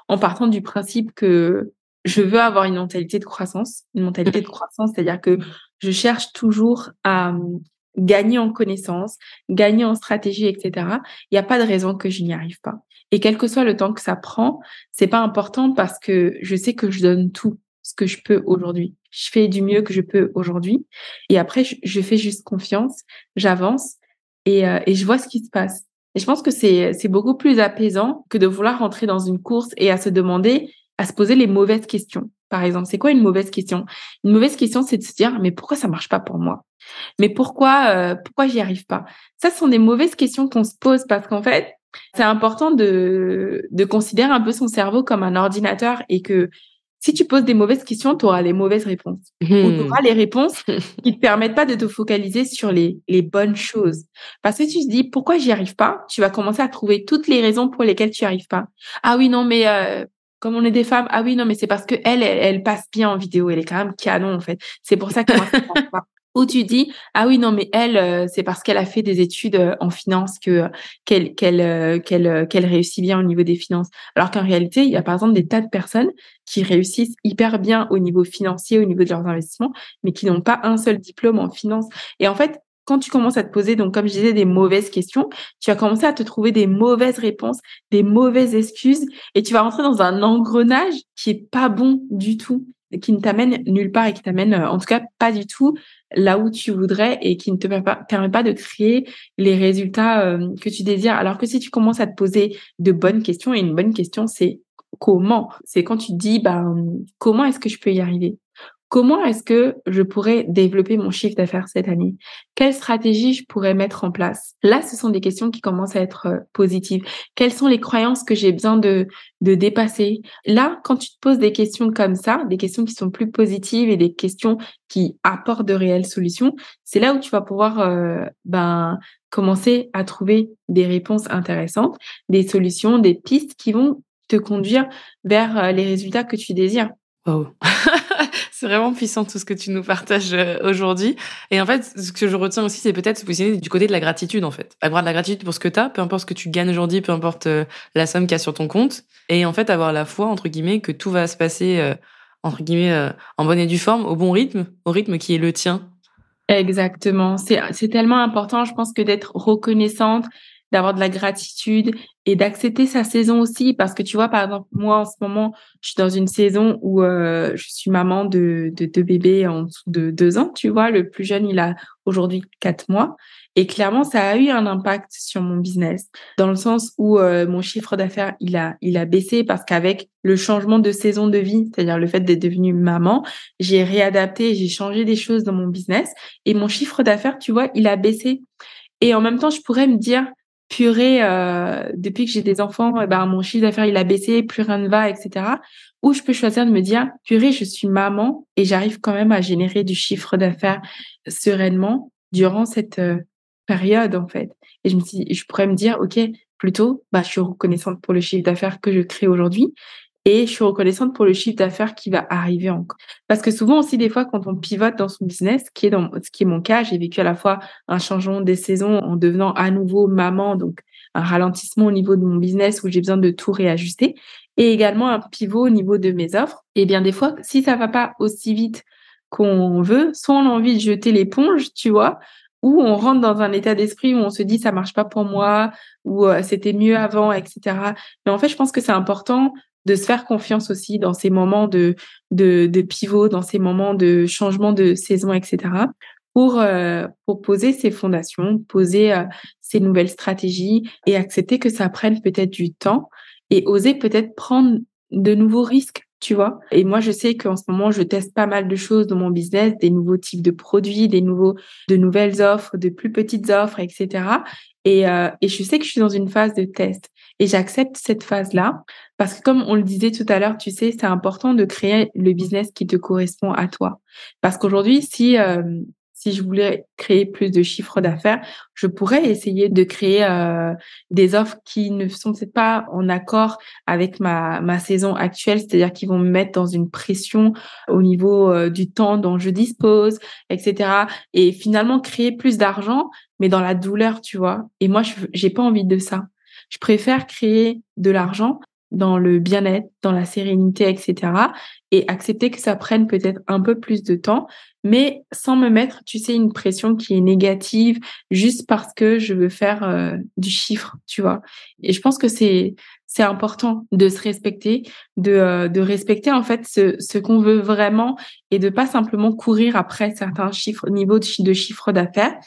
en partant du principe que je veux avoir une mentalité de croissance, une mentalité de croissance, c'est-à-dire que je cherche toujours à hum, gagner en connaissances, gagner en stratégie, etc. Il n'y a pas de raison que je n'y arrive pas. Et quel que soit le temps que ça prend, c'est pas important parce que je sais que je donne tout ce que je peux aujourd'hui. Je fais du mieux que je peux aujourd'hui. Et après, je, fais juste confiance, j'avance et, euh, et je vois ce qui se passe. Et je pense que c'est, c'est beaucoup plus apaisant que de vouloir rentrer dans une course et à se demander, à se poser les mauvaises questions. Par exemple, c'est quoi une mauvaise question? Une mauvaise question, c'est de se dire, mais pourquoi ça marche pas pour moi? Mais pourquoi, euh, pourquoi j'y arrive pas? Ça, ce sont des mauvaises questions qu'on se pose parce qu'en fait, c'est important de, de considérer un peu son cerveau comme un ordinateur et que si tu poses des mauvaises questions, tu auras les mauvaises réponses. Ou tu hmm. auras les réponses qui ne te permettent pas de te focaliser sur les, les bonnes choses. Parce que tu te dis, pourquoi j'y arrive pas? Tu vas commencer à trouver toutes les raisons pour lesquelles tu n'y arrives pas. Ah oui, non, mais euh, comme on est des femmes, ah oui, non, mais c'est parce que elle, elle, passe bien en vidéo. Elle est quand même canon, en fait. C'est pour ça que moi, ça pas. Ou tu dis ah oui non mais elle euh, c'est parce qu'elle a fait des études euh, en finance que qu'elle qu'elle euh, qu'elle qu'elle réussit bien au niveau des finances. Alors qu'en réalité, il y a par exemple des tas de personnes qui réussissent hyper bien au niveau financier, au niveau de leurs investissements, mais qui n'ont pas un seul diplôme en finance. Et en fait, quand tu commences à te poser, donc comme je disais, des mauvaises questions, tu vas commencer à te trouver des mauvaises réponses, des mauvaises excuses, et tu vas rentrer dans un engrenage qui est pas bon du tout, qui ne t'amène nulle part et qui t'amène, en tout cas, pas du tout là où tu voudrais et qui ne te permet pas, de créer les résultats euh, que tu désires. Alors que si tu commences à te poser de bonnes questions, et une bonne question, c'est comment? C'est quand tu te dis, ben, comment est-ce que je peux y arriver? Comment est-ce que je pourrais développer mon chiffre d'affaires cette année? Quelle stratégie je pourrais mettre en place? Là, ce sont des questions qui commencent à être euh, positives. Quelles sont les croyances que j'ai besoin de, de dépasser? Là, quand tu te poses des questions comme ça, des questions qui sont plus positives et des questions qui apportent de réelles solutions, c'est là où tu vas pouvoir euh, ben, commencer à trouver des réponses intéressantes, des solutions, des pistes qui vont te conduire vers euh, les résultats que tu désires. c'est vraiment puissant tout ce que tu nous partages euh, aujourd'hui. Et en fait, ce que je retiens aussi, c'est peut-être se positionner du côté de la gratitude, en fait. Avoir de la gratitude pour ce que tu as, peu importe ce que tu gagnes aujourd'hui, peu importe euh, la somme qu'il y a sur ton compte. Et en fait, avoir la foi, entre guillemets, que tout va se passer, euh, entre guillemets, en bonne et due forme, au bon rythme, au rythme qui est le tien. Exactement. C'est tellement important, je pense, que d'être reconnaissante d'avoir de la gratitude et d'accepter sa saison aussi. Parce que tu vois par exemple moi en ce moment je suis dans une saison où euh, je suis maman de, de deux bébés en dessous de deux ans tu vois. Le plus jeune il a aujourd'hui quatre mois. Et clairement ça a eu un impact sur mon business dans le sens où euh, mon chiffre d'affaires il a il a baissé parce qu'avec le changement de saison de vie c'est-à-dire le fait d'être devenue maman j'ai réadapté j'ai changé des choses dans mon business. Et mon chiffre d'affaires tu vois il a baissé. Et en même temps je pourrais me dire purée, euh, depuis que j'ai des enfants, eh ben, mon chiffre d'affaires, il a baissé, plus rien ne va, etc. Ou je peux choisir de me dire, purée, je suis maman et j'arrive quand même à générer du chiffre d'affaires sereinement durant cette euh, période, en fait. Et je me suis, je pourrais me dire, OK, plutôt, bah, je suis reconnaissante pour le chiffre d'affaires que je crée aujourd'hui et je suis reconnaissante pour le chiffre d'affaires qui va arriver encore. Parce que souvent aussi, des fois, quand on pivote dans son business, qui est dans, ce qui est mon cas, j'ai vécu à la fois un changement des saisons en devenant à nouveau maman, donc un ralentissement au niveau de mon business où j'ai besoin de tout réajuster, et également un pivot au niveau de mes offres. Et bien, des fois, si ça va pas aussi vite qu'on veut, soit on a envie de jeter l'éponge, tu vois, ou on rentre dans un état d'esprit où on se dit ça marche pas pour moi, ou euh, c'était mieux avant, etc. Mais en fait, je pense que c'est important de se faire confiance aussi dans ces moments de, de, pivot, dans ces moments de changement de saison, etc. Pour, euh, pour poser ses fondations, poser euh, ses nouvelles stratégies et accepter que ça prenne peut-être du temps et oser peut-être prendre de nouveaux risques tu vois. Et moi, je sais qu'en ce moment, je teste pas mal de choses dans mon business, des nouveaux types de produits, des nouveaux, de nouvelles offres, de plus petites offres, etc. Et, euh, et je sais que je suis dans une phase de test. Et j'accepte cette phase-là parce que comme on le disait tout à l'heure, tu sais, c'est important de créer le business qui te correspond à toi. Parce qu'aujourd'hui, si euh, si je voulais créer plus de chiffres d'affaires, je pourrais essayer de créer euh, des offres qui ne sont pas en accord avec ma, ma saison actuelle, c'est-à-dire qui vont me mettre dans une pression au niveau euh, du temps dont je dispose, etc. Et finalement créer plus d'argent, mais dans la douleur, tu vois. Et moi, je j'ai pas envie de ça. Je préfère créer de l'argent dans le bien-être, dans la sérénité, etc. Et accepter que ça prenne peut-être un peu plus de temps, mais sans me mettre, tu sais, une pression qui est négative juste parce que je veux faire euh, du chiffre, tu vois. Et je pense que c'est c'est important de se respecter, de, euh, de respecter en fait ce, ce qu'on veut vraiment et de pas simplement courir après certains chiffres, niveaux de, de chiffre d'affaires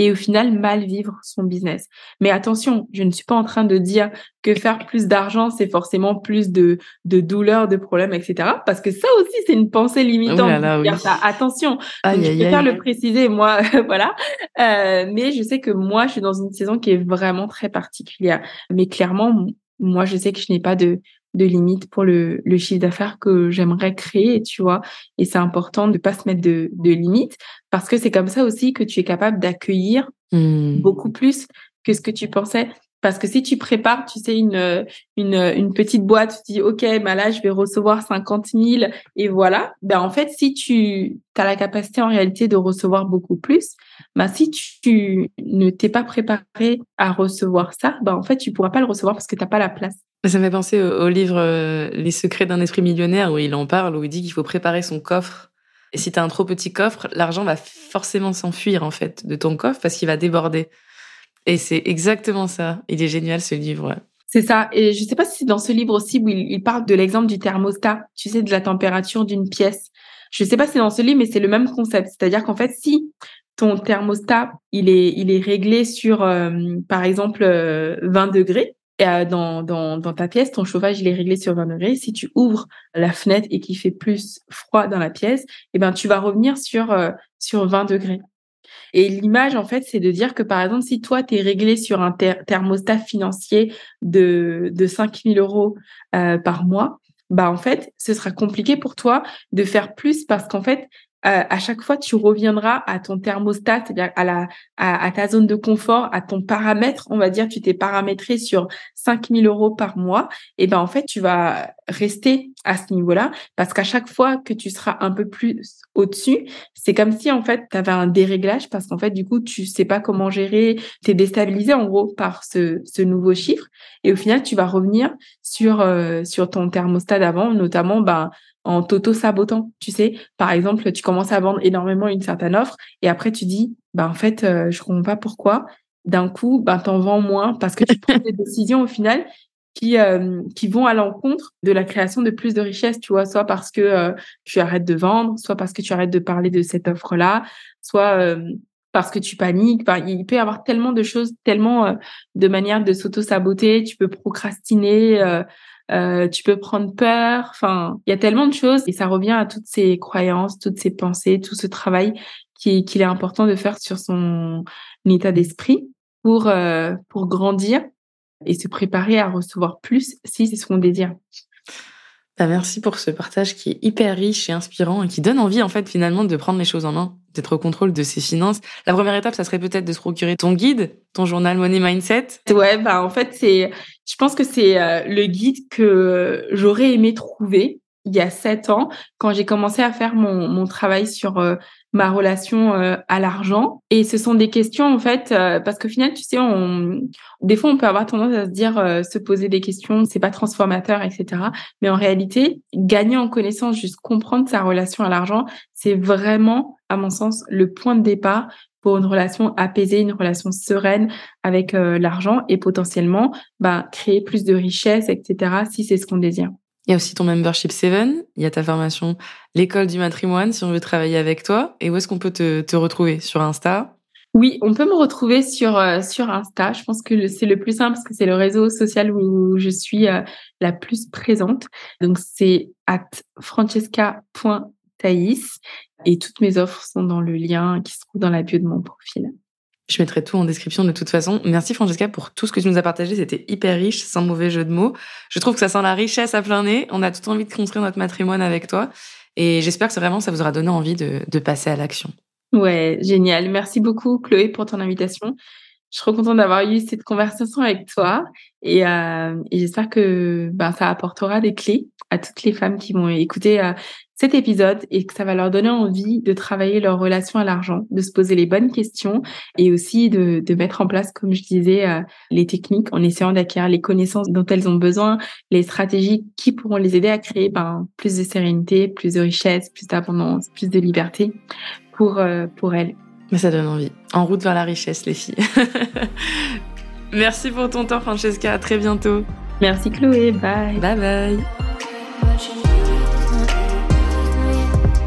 et au final mal vivre son business. Mais attention, je ne suis pas en train de dire que faire plus d'argent, c'est forcément plus de, de douleurs, de problèmes, etc. Parce que ça aussi, c'est une pensée limitante. Attention, je préfère le préciser, moi, voilà. Euh, mais je sais que moi, je suis dans une saison qui est vraiment très particulière. Mais clairement, moi, je sais que je n'ai pas de, de limites pour le, le chiffre d'affaires que j'aimerais créer, tu vois. Et c'est important de pas se mettre de, de limites parce que c'est comme ça aussi que tu es capable d'accueillir mmh. beaucoup plus que ce que tu pensais. Parce que si tu prépares, tu sais, une, une, une petite boîte, tu dis, OK, bah là, je vais recevoir 50 000 et voilà. Ben, en fait, si tu as la capacité en réalité de recevoir beaucoup plus, bah, si tu ne t'es pas préparé à recevoir ça, ben, en fait, tu pourras pas le recevoir parce que tu n'as pas la place. Ça me fait penser au, livre euh, Les secrets d'un esprit millionnaire où il en parle, où il dit qu'il faut préparer son coffre. Et si tu as un trop petit coffre, l'argent va forcément s'enfuir en fait de ton coffre parce qu'il va déborder. Et c'est exactement ça. Il est génial ce livre. C'est ça. Et je sais pas si c'est dans ce livre aussi où il, parle de l'exemple du thermostat, tu sais, de la température d'une pièce. Je sais pas si c'est dans ce livre, mais c'est le même concept. C'est-à-dire qu'en fait, si ton thermostat, il est, il est réglé sur, euh, par exemple, 20 euh, degrés, et euh, dans, ta pièce, ton chauffage, il est réglé sur 20 degrés. Si tu ouvres la fenêtre et qu'il fait plus froid dans la pièce, eh ben, tu vas revenir sur, sur 20 degrés. Et l'image, en fait, c'est de dire que, par exemple, si toi, tu es réglé sur un thermostat financier de, de 5 000 euros euh, par mois, bah, en fait, ce sera compliqué pour toi de faire plus parce qu'en fait, euh, à chaque fois, tu reviendras à ton thermostat, à, ta zone de confort, à ton paramètre. On va dire, tu t'es paramétré sur 5000 euros par mois. Et ben en fait, tu vas rester à ce niveau-là parce qu'à chaque fois que tu seras un peu plus au-dessus, c'est comme si en fait, tu avais un déréglage parce qu'en fait, du coup, tu sais pas comment gérer. Tu es déstabilisé en gros par ce, ce nouveau chiffre. Et au final, tu vas revenir sur, euh, sur ton thermostat d'avant, notamment ben, en t'auto-sabotant. Tu sais, par exemple, tu commences à vendre énormément une certaine offre et après tu dis, bah en fait, euh, je comprends pas pourquoi. D'un coup, bah t'en vends moins parce que tu prends des décisions au final qui euh, qui vont à l'encontre de la création de plus de richesses, tu vois, soit parce que euh, tu arrêtes de vendre, soit parce que tu arrêtes de parler de cette offre-là, soit parce que tu paniques. Il peut y avoir tellement de choses, tellement de manières de s'auto-saboter. Tu peux procrastiner. Euh, tu peux prendre peur. Enfin, il y a tellement de choses et ça revient à toutes ces croyances, toutes ces pensées, tout ce travail qu'il est important de faire sur son état d'esprit euh, pour grandir et se préparer à recevoir plus si c'est ce qu'on désire. Bah, merci pour ce partage qui est hyper riche et inspirant et qui donne envie en fait finalement de prendre les choses en main, d'être au contrôle de ses finances. La première étape, ça serait peut-être de se procurer ton guide, ton journal Money Mindset. Ouais, bah en fait c'est, je pense que c'est euh, le guide que j'aurais aimé trouver il y a sept ans quand j'ai commencé à faire mon, mon travail sur euh, ma relation euh, à l'argent. Et ce sont des questions, en fait, euh, parce qu'au final, tu sais, on, des fois, on peut avoir tendance à se dire, euh, se poser des questions, c'est pas transformateur, etc. Mais en réalité, gagner en connaissance, juste comprendre sa relation à l'argent, c'est vraiment, à mon sens, le point de départ pour une relation apaisée, une relation sereine avec l'argent et potentiellement bah, créer plus de richesse, etc., si c'est ce qu'on désire. Il y a aussi ton membership 7, il y a ta formation l'école du matrimoine si on veut travailler avec toi. Et où est-ce qu'on peut te, retrouver? Sur Insta? Oui, on peut me retrouver sur, euh, sur Insta. Je pense que c'est le plus simple parce que c'est le réseau social où je suis euh, la plus présente. Donc c'est at francesca.thaïs et toutes mes offres sont dans le lien qui se trouve dans la bio de mon profil. Je mettrai tout en description de toute façon. Merci Francesca pour tout ce que tu nous as partagé. C'était hyper riche, sans mauvais jeu de mots. Je trouve que ça sent la richesse à plein nez. On a tout envie de construire notre matrimoine avec toi. Et j'espère que vraiment ça vous aura donné envie de, passer à l'action. Ouais, génial. Merci beaucoup Chloé pour ton invitation. Je suis trop contente d'avoir eu cette conversation avec toi et, euh, j'espère que ben, ça apportera des clés à toutes les femmes qui vont écouter euh, cet épisode et que ça va leur donner envie de travailler leur relation à l'argent, de se poser les bonnes questions et aussi de, de mettre en place, comme je disais, euh, les techniques en essayant d'acquérir les connaissances dont elles ont besoin, les stratégies qui pourront les aider à créer ben, plus de sérénité, plus de richesse, plus d'abondance, plus de liberté pour, euh, pour elles. Mais ça donne envie. En route vers la richesse, les filles. Merci pour ton temps, Francesca. À très bientôt. Merci, Chloé. Bye. Bye bye.